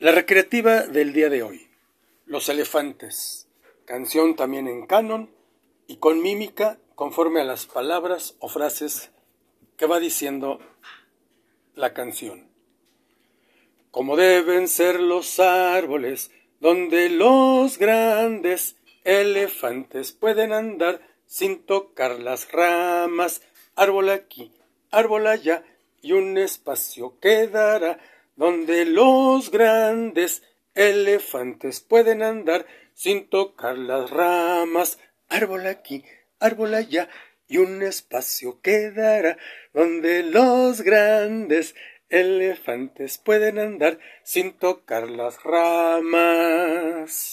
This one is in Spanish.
La recreativa del día de hoy. Los elefantes. Canción también en canon y con mímica conforme a las palabras o frases que va diciendo la canción. Como deben ser los árboles donde los grandes elefantes pueden andar sin tocar las ramas, árbol aquí, árbol allá, y un espacio quedará donde los grandes elefantes pueden andar sin tocar las ramas, árbol aquí, árbol allá, y un espacio quedará donde los grandes elefantes pueden andar sin tocar las ramas.